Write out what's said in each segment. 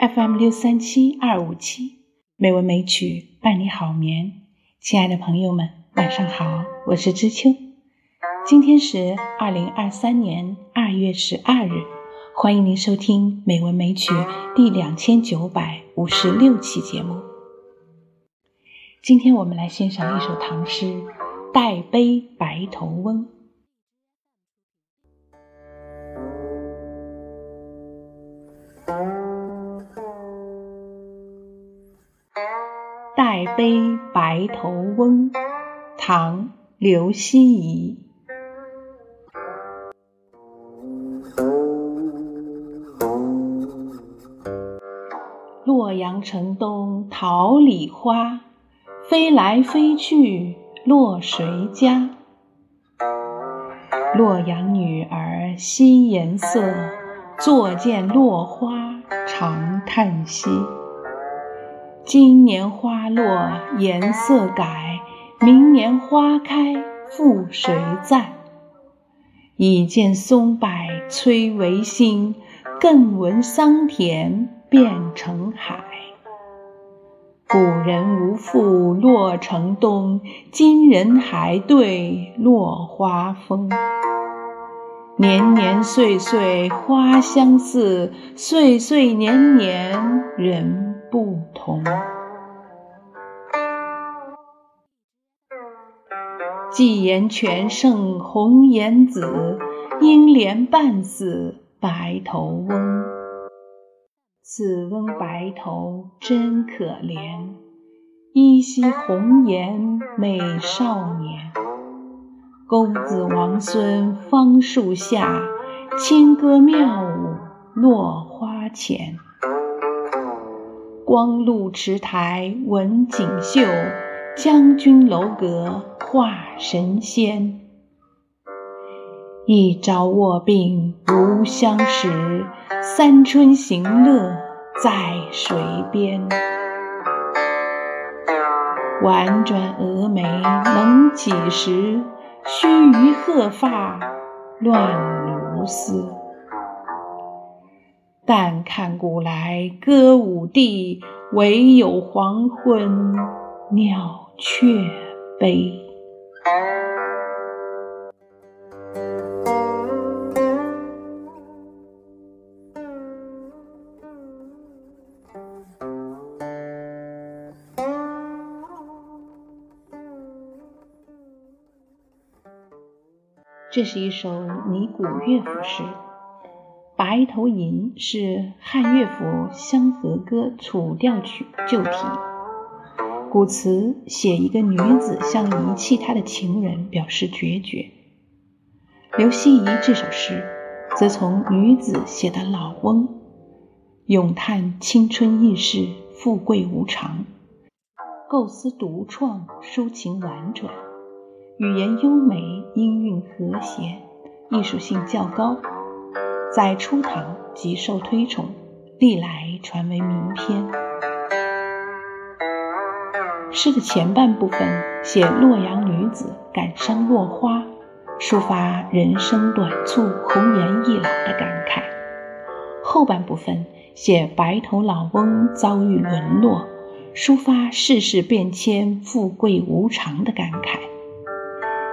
FM 六三七二五七，美文美曲伴你好眠。亲爱的朋友们，晚上好，我是知秋。今天是二零二三年二月十二日，欢迎您收听美文美曲第两千九百五十六期节目。今天我们来欣赏一首唐诗《代悲白头翁》。《代悲白头翁》唐·刘希夷。洛阳城东桃李花，飞来飞去落谁家？洛阳女儿惜颜色，坐见落花长叹息。今年花落颜色改，明年花开复谁在？已见松柏摧为新，更闻桑田变成海。古人无复洛城东，今人还对落花风。年年岁岁花相似，岁岁年年人不同。寄言全胜红颜子，应怜半死白头翁。此翁白头真可怜，依稀红颜美少年。公子王孙芳树下，清歌妙舞落花前。光禄池台文锦绣，将军楼阁画神仙。一朝卧病无相识，三春行乐在水边。婉转蛾眉能几时？须臾鹤发乱如丝。但看古来歌舞地，唯有黄昏鸟雀悲。这是一首拟古乐府诗，《白头吟》是汉乐府《香河歌》楚调曲旧题。古词写一个女子向遗弃她的情人表示决绝。刘希夷这首诗则从女子写的老翁，咏叹青春易逝、富贵无常，构思独创，抒情婉转。语言优美，音韵和谐，艺术性较高，在初唐极受推崇，历来传为名篇。诗的前半部分写洛阳女子感伤落花，抒发人生短促、红颜易老的感慨；后半部分写白头老翁遭遇沦落，抒发世事变迁、富贵无常的感慨。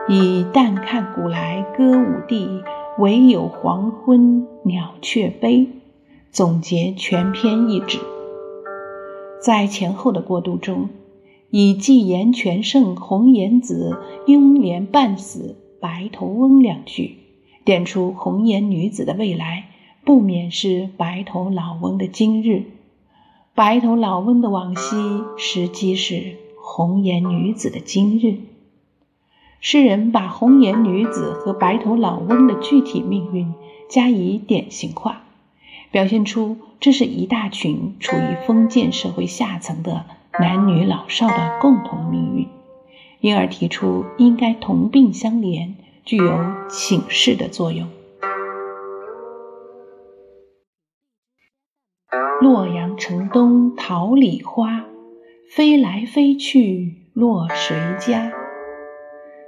以“但看古来歌舞地，唯有黄昏鸟雀悲”总结全篇一旨。在前后的过渡中，以“寄言全胜红颜子，拥怜半死白头翁”两句，点出红颜女子的未来不免是白头老翁的今日；白头老翁的往昔，实际是红颜女子的今日。诗人把红颜女子和白头老翁的具体命运加以典型化，表现出这是一大群处于封建社会下层的男女老少的共同命运，因而提出应该同病相怜，具有警示的作用。洛阳城东桃李花，飞来飞去落谁家？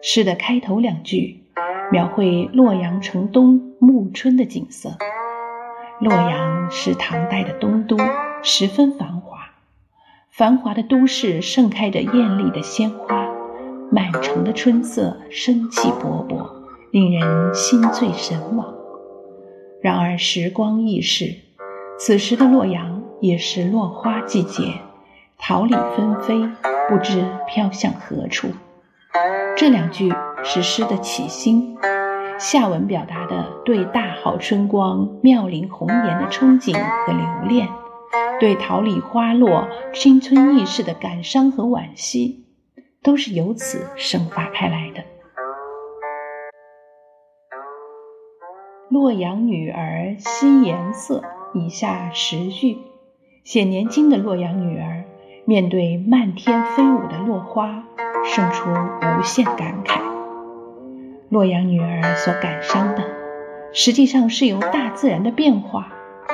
诗的开头两句描绘洛阳城东暮春的景色，洛阳是唐代的东都，十分繁华。繁华的都市盛开着艳丽的鲜花，满城的春色生气勃勃，令人心醉神往。然而时光易逝，此时的洛阳也是落花季节，桃李纷飞，不知飘向何处。这两句是诗的起心，下文表达的对大好春光、妙龄红颜的憧憬和留恋。对桃李花落、青春易逝的感伤和惋惜，都是由此生发开来的。洛阳女儿惜颜色，以下十句写年轻的洛阳女儿面对漫天飞舞的落花，生出无限感慨。洛阳女儿所感伤的，实际上是由大自然的变化。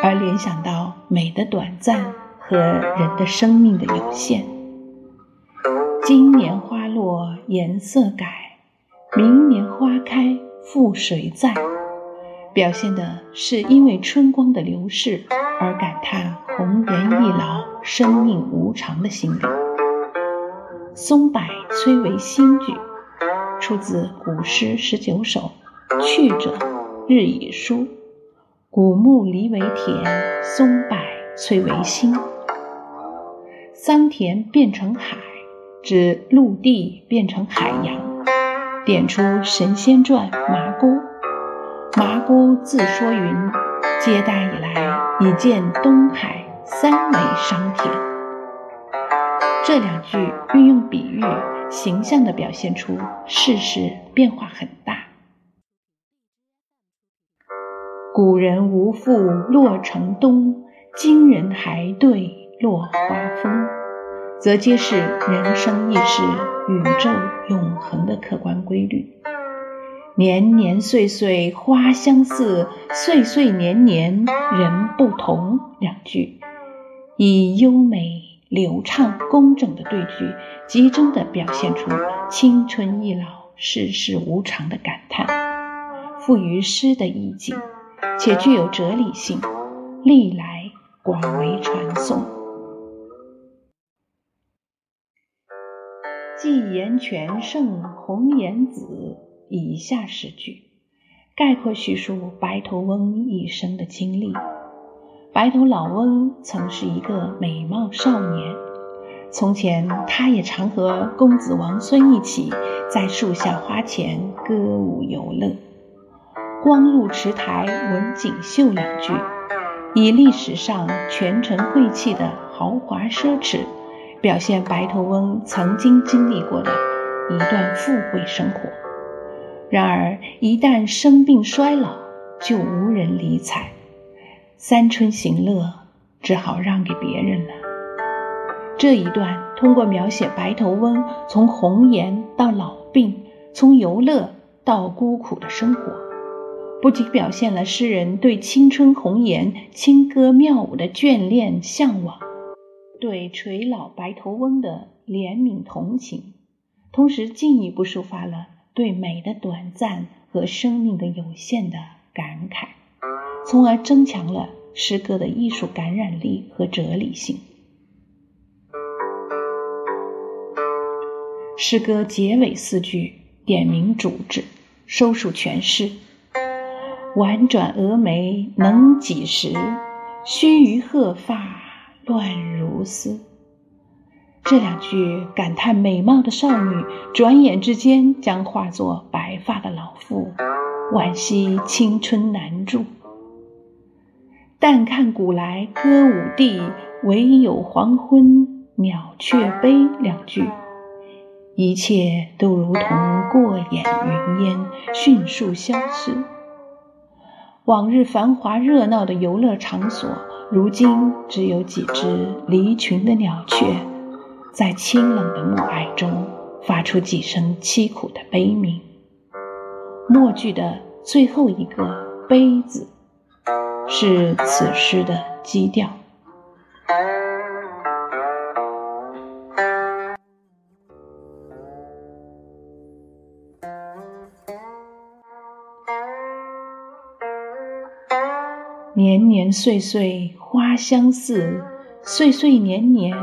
而联想到美的短暂和人的生命的有限。今年花落颜色改，明年花开复谁在？表现的是因为春光的流逝而感叹红颜易老、生命无常的心理。松柏摧为新句，出自古诗十九首，去者日已疏。古木离为田，松柏摧为心。桑田变成海，指陆地变成海洋。点出《神仙传》麻姑。麻姑自说云：“接大以来，已见东海三为桑田。”这两句运用比喻，形象地表现出世事变化很大。古人无复洛城东，今人还对落花风，则皆是人生亦是宇宙永恒的客观规律。年年岁岁花相似，岁岁年年人不同。两句以优美、流畅、工整的对句，集中地表现出青春易老、世事无常的感叹，赋予诗的意境。且具有哲理性，历来广为传颂。寄言全胜红颜子，以下十句概括叙述白头翁一生的经历。白头老翁曾是一个美貌少年，从前他也常和公子王孙一起在树下花前歌舞游乐。光禄池台文锦绣两句，以历史上权臣贵气的豪华奢侈，表现白头翁曾经经历过的一段富贵生活。然而，一旦生病衰老，就无人理睬，三春行乐只好让给别人了。这一段通过描写白头翁从红颜到老病，从游乐到孤苦的生活。不仅表现了诗人对青春红颜、轻歌妙舞的眷恋向往，对垂老白头翁的怜悯同情，同时进一步抒发了对美的短暂和生命的有限的感慨，从而增强了诗歌的艺术感染力和哲理性。诗歌结尾四句点明主旨，收束全诗。婉转蛾眉能几时？须臾鹤发乱如丝。这两句感叹美貌的少女，转眼之间将化作白发的老妇，惋惜青春难驻。但看古来歌舞地，唯有黄昏鸟雀悲。两句，一切都如同过眼云烟，迅速消失。往日繁华热闹的游乐场所，如今只有几只离群的鸟雀，在清冷的暮霭中发出几声凄苦的悲鸣。末句的最后一个“悲”字，是此诗的基调。年年岁岁花相似，岁岁年年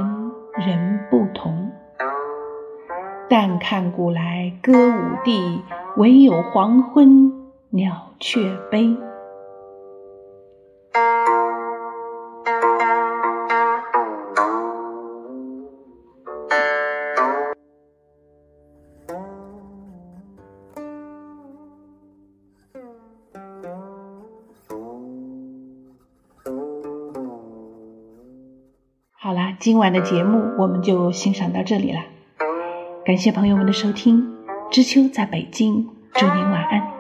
人同。但看古来歌舞地，唯有黄昏鸟雀悲。好啦，今晚的节目我们就欣赏到这里了。感谢朋友们的收听，知秋在北京，祝您晚安，